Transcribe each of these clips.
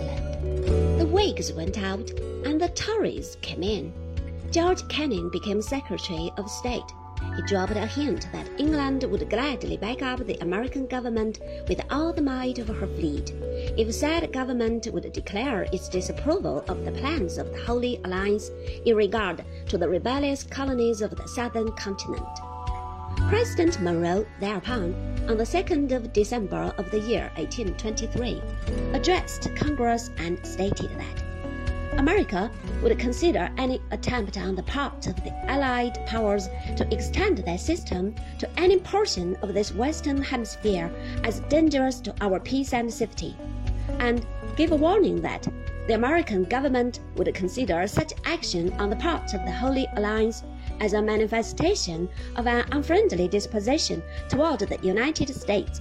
England. The Whigs went out and the Tories came in. George Canning became Secretary of State. He dropped a hint that England would gladly back up the American government with all the might of her fleet if said government would declare its disapproval of the plans of the Holy Alliance in regard to the rebellious colonies of the southern continent. President Monroe thereupon, on the 2nd of December of the year 1823, addressed Congress and stated that America would consider any attempt on the part of the Allied powers to extend their system to any portion of this Western Hemisphere as dangerous to our peace and safety, and gave a warning that the American government would consider such action on the part of the Holy Alliance as a manifestation of an unfriendly disposition toward the United States.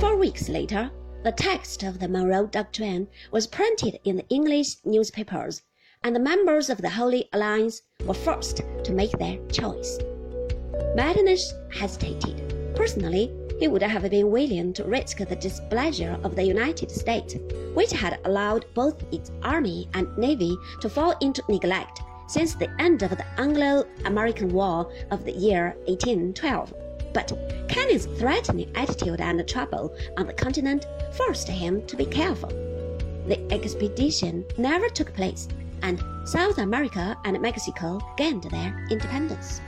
Four weeks later, the text of the Monroe Doctrine was printed in the English newspapers, and the members of the Holy Alliance were forced to make their choice. Metternich hesitated. Personally, he would have been willing to risk the displeasure of the United States, which had allowed both its army and navy to fall into neglect since the end of the Anglo American War of the year 1812. But Canning's threatening attitude and trouble on the continent forced him to be careful. The expedition never took place, and South America and Mexico gained their independence.